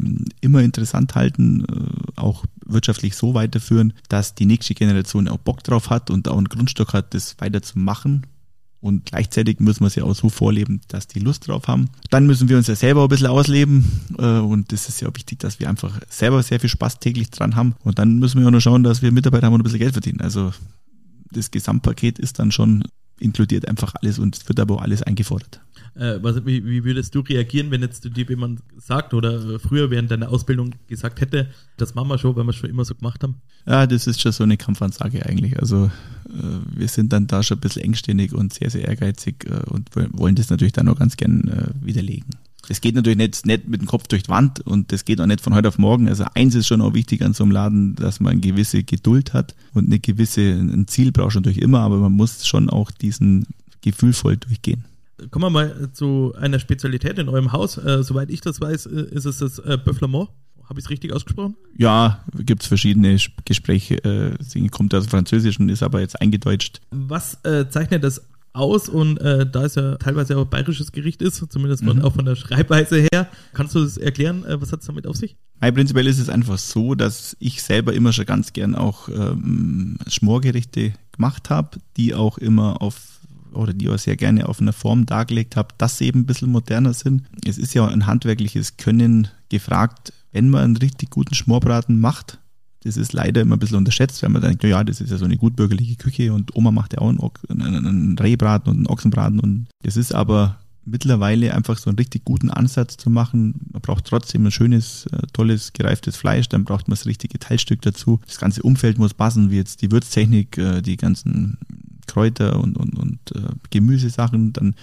immer interessant halten, äh, auch wirtschaftlich so weiterführen, dass die nächste Generation auch Bock drauf hat und auch einen Grundstock hat, das weiterzumachen und gleichzeitig müssen wir sie auch so vorleben, dass die Lust drauf haben. Dann müssen wir uns ja selber ein bisschen ausleben äh, und das ist ja wichtig, dass wir einfach selber sehr viel Spaß täglich dran haben und dann müssen wir auch noch schauen, dass wir Mitarbeiter haben und ein bisschen Geld verdienen. Also das Gesamtpaket ist dann schon inkludiert einfach alles und es wird aber auch alles eingefordert. Äh, was, wie, wie, würdest du reagieren, wenn jetzt dir jemand sagt oder früher während deiner Ausbildung gesagt hätte, das machen wir schon, weil wir es schon immer so gemacht haben? Ja, das ist schon so eine Kampfansage eigentlich. Also äh, wir sind dann da schon ein bisschen engständig und sehr, sehr ehrgeizig äh, und wollen das natürlich dann auch ganz gern äh, widerlegen. Es geht natürlich nicht, nicht mit dem Kopf durch die Wand und das geht auch nicht von heute auf morgen. Also eins ist schon auch wichtig an so einem Laden, dass man eine gewisse Geduld hat und eine gewisse, ein Ziel braucht durch immer, aber man muss schon auch diesen gefühlvoll durchgehen. Kommen wir mal zu einer Spezialität in eurem Haus. Äh, soweit ich das weiß, äh, ist es das äh, Bœuf Habe ich es richtig ausgesprochen? Ja, gibt es verschiedene Gespräche. Äh, kommt aus Französisch und ist aber jetzt eingedeutscht. Was äh, zeichnet das aus und äh, da es ja teilweise auch bayerisches Gericht ist, zumindest von, mhm. auch von der Schreibweise her, kannst du das erklären, äh, was hat es damit auf sich? Hey, prinzipiell ist es einfach so, dass ich selber immer schon ganz gern auch ähm, Schmorgerichte gemacht habe, die auch immer auf oder die auch sehr gerne auf einer Form dargelegt habe, dass sie eben ein bisschen moderner sind. Es ist ja ein handwerkliches Können gefragt, wenn man einen richtig guten Schmorbraten macht. Das ist leider immer ein bisschen unterschätzt, weil man denkt, ja, das ist ja so eine gutbürgerliche Küche und Oma macht ja auch einen, einen, Rehbraten und einen Ochsenbraten und das ist aber mittlerweile einfach so einen richtig guten Ansatz zu machen. Man braucht trotzdem ein schönes, äh, tolles, gereiftes Fleisch, dann braucht man das richtige Teilstück dazu. Das ganze Umfeld muss passen, wie jetzt die Würztechnik, äh, die ganzen Kräuter und, und, und äh, Gemüsesachen. Dann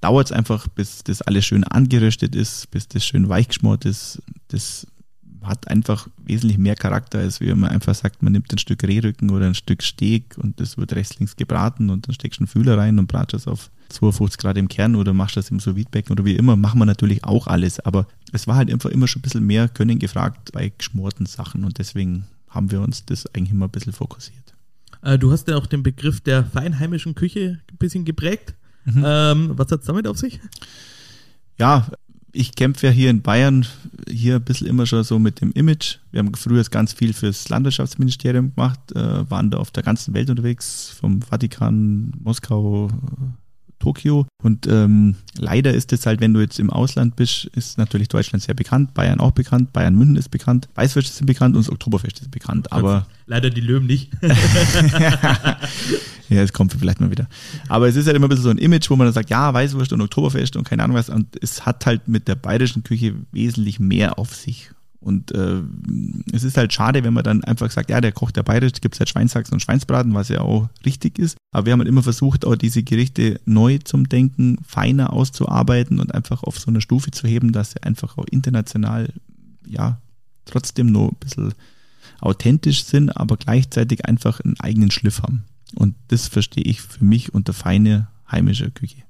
dauert es einfach, bis das alles schön angeröstet ist, bis das schön weichgeschmort ist. Das hat einfach wesentlich mehr Charakter, als wenn man einfach sagt, man nimmt ein Stück Rehrücken oder ein Stück Steak und das wird rechts, links gebraten und dann steckst du einen Fühler rein und bratst es auf 52 Grad im Kern oder machst das im sous oder wie immer, machen wir natürlich auch alles, aber es war halt einfach immer schon ein bisschen mehr Können gefragt bei geschmorten Sachen und deswegen haben wir uns das eigentlich immer ein bisschen fokussiert. Äh, du hast ja auch den Begriff der feinheimischen Küche ein bisschen geprägt. Mhm. Ähm, was hat es damit auf sich? Ja, ich kämpfe ja hier in Bayern hier ein bisschen immer schon so mit dem Image. Wir haben früher ganz viel fürs Landwirtschaftsministerium gemacht, äh, waren da auf der ganzen Welt unterwegs, vom Vatikan, Moskau, Tokio. Und ähm, leider ist es halt, wenn du jetzt im Ausland bist, ist natürlich Deutschland sehr bekannt, Bayern auch bekannt, Bayern München ist bekannt, Weißwürste sind bekannt und das Oktoberfest ist bekannt. Aber leider die Löwen nicht. ja, es kommt vielleicht mal wieder. Aber es ist halt immer ein bisschen so ein Image, wo man dann sagt, ja, Weißwurst und Oktoberfest und keine Ahnung was. Und es hat halt mit der bayerischen Küche wesentlich mehr auf sich. Und äh, es ist halt schade, wenn man dann einfach sagt, ja, der Koch der bayerisch, gibt es halt Schweinshaxen und Schweinsbraten, was ja auch richtig ist. Aber wir haben halt immer versucht, auch diese Gerichte neu zum Denken, feiner auszuarbeiten und einfach auf so eine Stufe zu heben, dass sie einfach auch international, ja, trotzdem noch ein bisschen authentisch sind, aber gleichzeitig einfach einen eigenen Schliff haben. Und das verstehe ich für mich unter feine heimische Küche.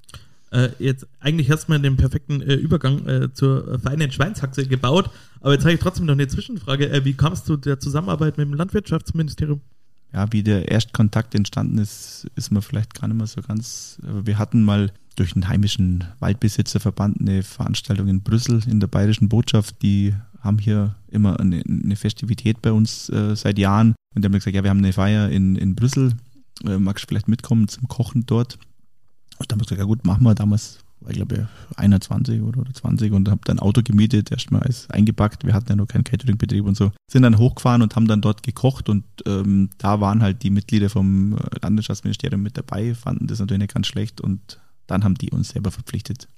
Äh, jetzt, eigentlich hast du mal den perfekten äh, Übergang äh, zur feinen Schweinshaxe gebaut, aber jetzt habe ich trotzdem noch eine Zwischenfrage. Äh, wie kamst du der Zusammenarbeit mit dem Landwirtschaftsministerium? Ja, wie der Erstkontakt entstanden ist, ist man vielleicht gar nicht mehr so ganz. Wir hatten mal durch den heimischen Waldbesitzerverband eine Veranstaltung in Brüssel in der bayerischen Botschaft, die haben hier immer eine, eine Festivität bei uns äh, seit Jahren. Und die haben gesagt, ja, wir haben eine Feier in, in Brüssel, äh, magst du vielleicht mitkommen zum Kochen dort? Und dann habe ich gesagt, ja gut, machen wir. Damals war ich glaube 21 oder, oder 20 und habe dann Auto gemietet, erstmal alles eingepackt. Wir hatten ja noch keinen Cateringbetrieb und so. Sind dann hochgefahren und haben dann dort gekocht und ähm, da waren halt die Mitglieder vom äh, Landwirtschaftsministerium mit dabei, fanden das natürlich nicht ganz schlecht und dann haben die uns selber verpflichtet.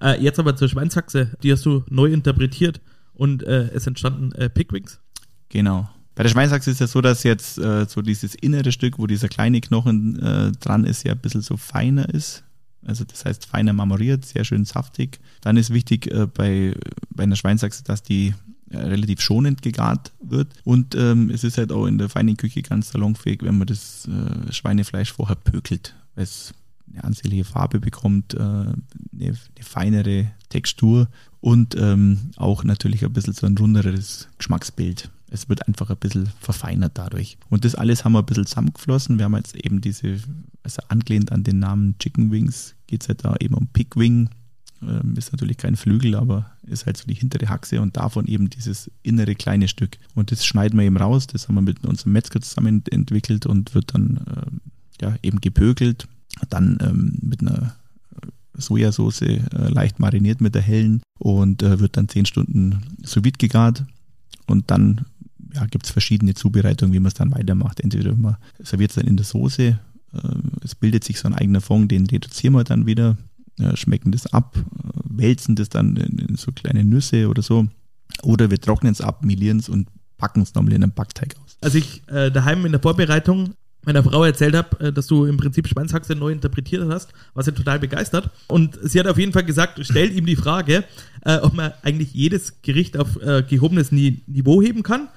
Äh, jetzt aber zur Schweinshaxe, die hast du neu interpretiert und äh, es entstanden äh, Pickwings. Genau. Bei der Schweinshaxe ist ja so, dass jetzt äh, so dieses innere Stück, wo dieser kleine Knochen äh, dran ist, ja ein bisschen so feiner ist. Also das heißt feiner marmoriert, sehr schön saftig. Dann ist wichtig äh, bei, bei einer Schweinsachse, dass die äh, relativ schonend gegart wird. Und ähm, es ist halt auch in der feinen Küche ganz salonfähig, wenn man das äh, Schweinefleisch vorher pökelt, weil es eine ansehnliche Farbe bekommt, äh, eine, eine, feinere Textur und ähm, auch natürlich ein bisschen so ein runderes Geschmacksbild. Es wird einfach ein bisschen verfeinert dadurch. Und das alles haben wir ein bisschen zusammengeflossen. Wir haben jetzt eben diese, also angelehnt an den Namen Chicken Wings, geht es halt da eben um Pickwing. Ähm, ist natürlich kein Flügel, aber ist halt so die hintere Haxe und davon eben dieses innere kleine Stück. Und das schneiden wir eben raus. Das haben wir mit unserem Metzger zusammen entwickelt und wird dann äh, ja, eben gepökelt. Dann ähm, mit einer Sojasauce äh, leicht mariniert mit der hellen und äh, wird dann zehn Stunden sous gegart und dann ja, gibt es verschiedene Zubereitungen, wie man es dann weitermacht. Entweder man serviert es dann in der Soße, äh, es bildet sich so ein eigener Fond, den reduzieren wir dann wieder, schmecken das ab, äh, wälzen das dann in, in, so kleine Nüsse oder so. Oder wir trocknen es ab, milieren es und packen es nochmal in einen Backteig aus. Als ich äh, daheim in der Vorbereitung meiner Frau erzählt habe, äh, dass du im Prinzip Schweinshaxe neu interpretiert hast, war sie total begeistert. Und sie hat auf jeden Fall gesagt, stell ihm die Frage, äh, ob man eigentlich jedes Gericht auf äh, gehobenes Niveau heben kann.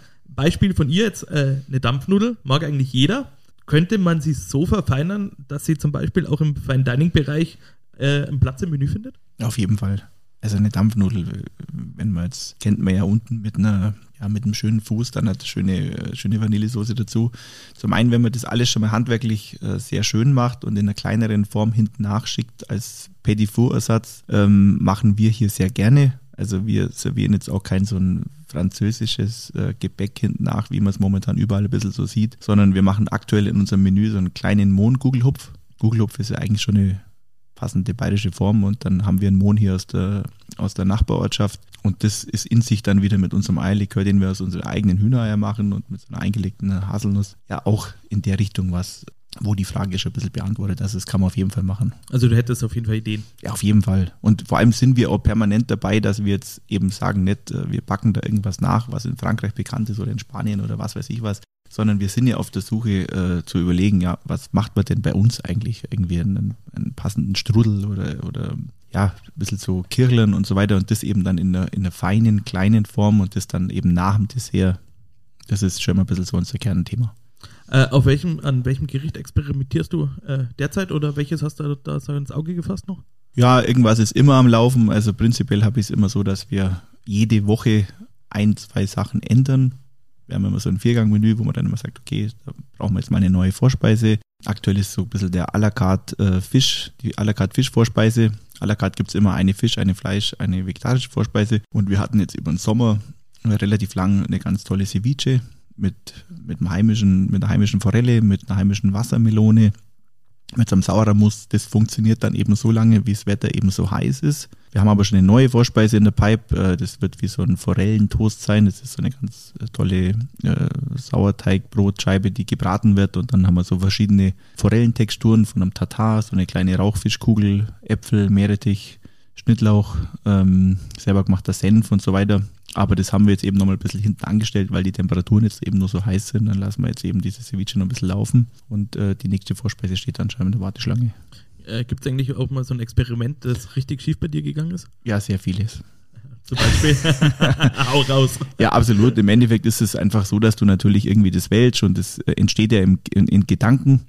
Beispiel von ihr jetzt, äh, eine Dampfnudel, mag eigentlich jeder. Könnte man sie so verfeinern, dass sie zum Beispiel auch im Fine Dining Bereich äh, einen Platz im Menü findet? Auf jeden Fall. Also eine Dampfnudel, wenn man jetzt, kennt man ja unten mit einer, ja, mit einem schönen Fuß, dann hat schöne, schöne Vanillesoße dazu. Zum einen, wenn man das alles schon mal handwerklich äh, sehr schön macht und in einer kleineren Form hinten nachschickt als Petit Four-Ersatz, ähm, machen wir hier sehr gerne. Also wir servieren jetzt auch kein so ein französisches äh, Gebäck hinten nach, wie man es momentan überall ein bisschen so sieht, sondern wir machen aktuell in unserem Menü so einen kleinen Mohn-Gugelhupf. Gugelhupf ist ja eigentlich schon eine passende bayerische Form und dann haben wir einen Mohn hier aus der, aus der Nachbarortschaft und das ist in sich dann wieder mit unserem Eierlikör, den wir aus unseren eigenen Hühnereier machen und mit so einer eingelegten Haselnuss, ja auch in der Richtung was. Wo die Frage schon ein bisschen beantwortet. Also das kann man auf jeden Fall machen. Also du hättest auf jeden Fall Ideen. Ja, auf jeden Fall. Und vor allem sind wir auch permanent dabei, dass wir jetzt eben sagen, nicht, äh, wir packen da irgendwas nach, was in Frankreich bekannt ist oder in Spanien oder was weiß ich was, sondern wir sind ja auf der Suche äh, zu überlegen, ja, was macht man denn bei uns eigentlich? Irgendwie einen, einen passenden Strudel oder, oder ja, ein bisschen so Kirlen und so weiter und das eben dann in einer, in einer feinen, kleinen Form und das dann eben nach dem Dessert. Das ist schon mal ein bisschen so unser Kernthema. Äh, auf welchem, an welchem Gericht experimentierst du äh, derzeit oder welches hast du da so ins Auge gefasst noch? Ja, irgendwas ist immer am Laufen. Also prinzipiell habe ich es immer so, dass wir jede Woche ein, zwei Sachen ändern. Wir haben immer so ein Viergang-Menü, wo man dann immer sagt, okay, da brauchen wir jetzt mal eine neue Vorspeise. Aktuell ist so ein bisschen der à la carte äh, Fisch, die à la carte Fischvorspeise. À la carte gibt es immer eine Fisch, eine Fleisch, eine vegetarische Vorspeise. Und wir hatten jetzt über den Sommer relativ lang eine ganz tolle Ceviche mit, mit, einem heimischen, mit einer heimischen Forelle, mit einer heimischen Wassermelone, mit so einem Sauerramus. Das funktioniert dann eben so lange, wie das Wetter eben so heiß ist. Wir haben aber schon eine neue Vorspeise in der Pipe. Äh, das wird wie so ein Forellentoast sein. Das ist so eine ganz äh, tolle äh, Sauerteigbrotscheibe, die gebraten wird. Und dann haben wir so verschiedene Forellentexturen von einem Tatar, so eine kleine Rauchfischkugel, Äpfel, Meerrettich, Schnittlauch, ähm, selber gemachter Senf und so weiter. Aber das haben wir jetzt eben nochmal ein bisschen hinten angestellt, weil die Temperaturen jetzt eben nur so heiß sind. Dann lassen wir jetzt eben diese Ceviche noch ein bisschen laufen und äh, die nächste Vorspeise steht schon in der Warteschlange. Äh, Gibt es eigentlich auch mal so ein Experiment, das richtig schief bei dir gegangen ist? Ja, sehr vieles. Zum Beispiel. Hau raus. Ja, absolut. Im Endeffekt ist es einfach so, dass du natürlich irgendwie das wählst und das äh, entsteht ja im, in, in Gedanken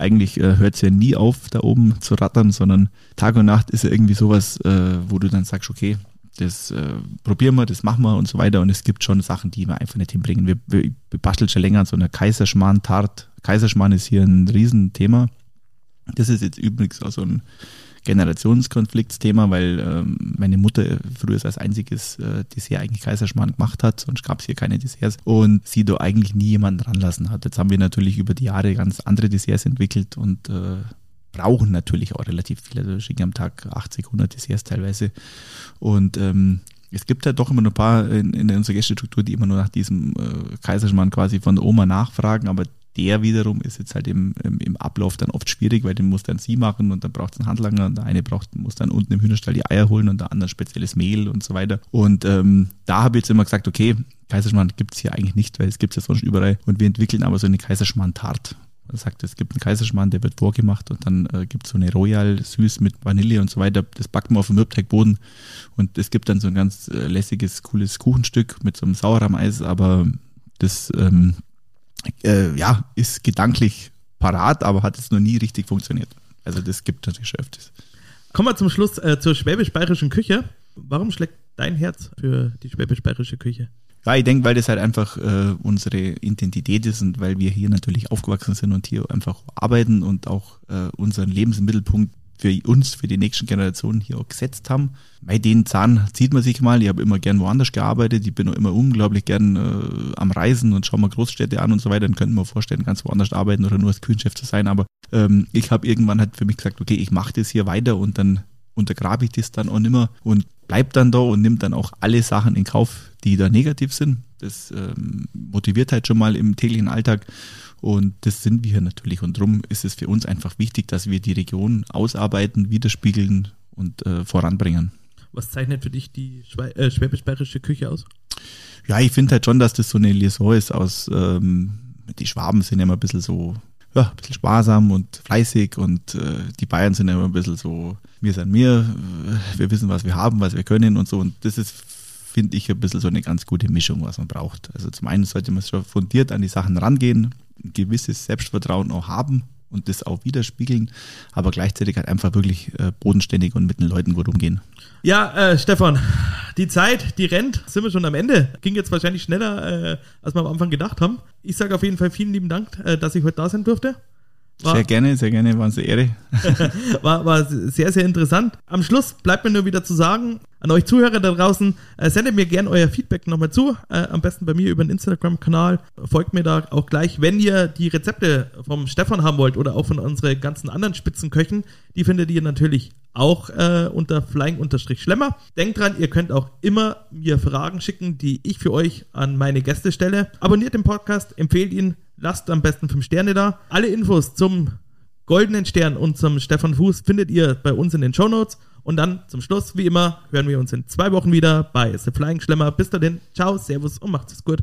eigentlich äh, hört es ja nie auf, da oben zu rattern, sondern Tag und Nacht ist ja irgendwie sowas, äh, wo du dann sagst, okay, das äh, probieren wir, das machen wir und so weiter. Und es gibt schon Sachen, die wir einfach nicht hinbringen. Wir, wir, wir basteln schon länger an so einer Kaiserschmarrn-Tart. Kaiserschmarrn ist hier ein Riesenthema. Das ist jetzt übrigens auch so ein Generationskonfliktsthema, weil ähm, meine Mutter früher als einziges äh, Dessert eigentlich Kaiserschmarrn gemacht hat, sonst gab es hier keine Desserts und sie da eigentlich nie jemanden ranlassen hat. Jetzt haben wir natürlich über die Jahre ganz andere Desserts entwickelt und äh, brauchen natürlich auch relativ viele. Also schicken am Tag 80, 100 Desserts teilweise. Und ähm, es gibt halt doch immer noch ein paar in, in unserer Gästestruktur, die immer nur nach diesem äh, Kaiserschmarrn quasi von der Oma nachfragen, aber der wiederum ist jetzt halt im, im, im, Ablauf dann oft schwierig, weil den muss dann sie machen und dann braucht es einen Handlanger und der eine braucht, muss dann unten im Hühnerstall die Eier holen und der andere spezielles Mehl und so weiter. Und ähm, da habe ich jetzt immer gesagt, okay, Kaiserschmarrn gibt es hier eigentlich nicht, weil es gibt es ja sonst überall. Und wir entwickeln aber so eine Kaiserschmarrn-Tart. Sagt, es gibt einen Kaiserschmarrn, der wird vorgemacht und dann äh, gibt es so eine Royal süß mit Vanille und so weiter. Das backen wir auf dem Mürbteigboden und es gibt dann so ein ganz äh, lässiges, cooles Kuchenstück mit so einem Sauerrahmeis, aber das ähm, äh, ja, ist gedanklich parat, aber hat es noch nie richtig funktioniert. Also das gibt natürlich öfters. Kommen wir zum Schluss äh, zur schwäbisch-bayerischen Küche. Warum schlägt dein Herz für die schwäbisch-bayerische Küche? Ja, ich denke, weil das halt einfach äh, unsere Identität ist und weil wir hier natürlich aufgewachsen sind und hier einfach arbeiten und auch äh, unseren Lebensmittelpunkt für uns, für die nächsten Generationen hier auch gesetzt haben. Bei den Zahn zieht man sich mal. Ich habe immer gern woanders gearbeitet. Ich bin auch immer unglaublich gern äh, am Reisen und schaue mal Großstädte an und so weiter. Dann könnte man vorstellen, ganz woanders arbeiten oder nur als Küchenchef zu sein. Aber ähm, ich habe irgendwann halt für mich gesagt, okay, ich mache das hier weiter und dann untergrabe ich das dann auch nimmer und bleib dann da und nimmt dann auch alle Sachen in Kauf, die da negativ sind. Das ähm, motiviert halt schon mal im täglichen Alltag und das sind wir natürlich. Und darum ist es für uns einfach wichtig, dass wir die Region ausarbeiten, widerspiegeln und äh, voranbringen. Was zeichnet für dich die äh, schwäbisch-bayerische Küche aus? Ja, ich finde halt schon, dass das so eine Liaison ist aus, ähm, die Schwaben sind ja immer ein bisschen so, ja, ein bisschen sparsam und fleißig und äh, die Bayern sind ja immer ein bisschen so, wir sind wir, äh, wir wissen, was wir haben, was wir können und so. Und das ist finde ich, ein bisschen so eine ganz gute Mischung, was man braucht. Also zum einen sollte man schon fundiert an die Sachen rangehen, ein gewisses Selbstvertrauen auch haben und das auch widerspiegeln, aber gleichzeitig halt einfach wirklich äh, bodenständig und mit den Leuten gut umgehen. Ja, äh, Stefan, die Zeit, die rennt, sind wir schon am Ende. Ging jetzt wahrscheinlich schneller, äh, als wir am Anfang gedacht haben. Ich sage auf jeden Fall vielen lieben Dank, äh, dass ich heute da sein durfte. War, sehr gerne, sehr gerne, war uns eine Ehre. war, war sehr, sehr interessant. Am Schluss bleibt mir nur wieder zu sagen, an euch Zuhörer da draußen, äh, sendet mir gerne euer Feedback nochmal zu. Äh, am besten bei mir über den Instagram-Kanal. Folgt mir da auch gleich, wenn ihr die Rezepte vom Stefan haben wollt oder auch von unseren ganzen anderen Spitzenköchen. Die findet ihr natürlich auch äh, unter flying-schlemmer. Denkt dran, ihr könnt auch immer mir Fragen schicken, die ich für euch an meine Gäste stelle. Abonniert den Podcast, empfehlt ihn, lasst am besten 5 Sterne da. Alle Infos zum Goldenen Stern und zum Stefan Fuß findet ihr bei uns in den Show Notes. Und dann zum Schluss, wie immer, hören wir uns in zwei Wochen wieder bei The Flying Schlemmer. Bis dahin, ciao, servus und macht's gut.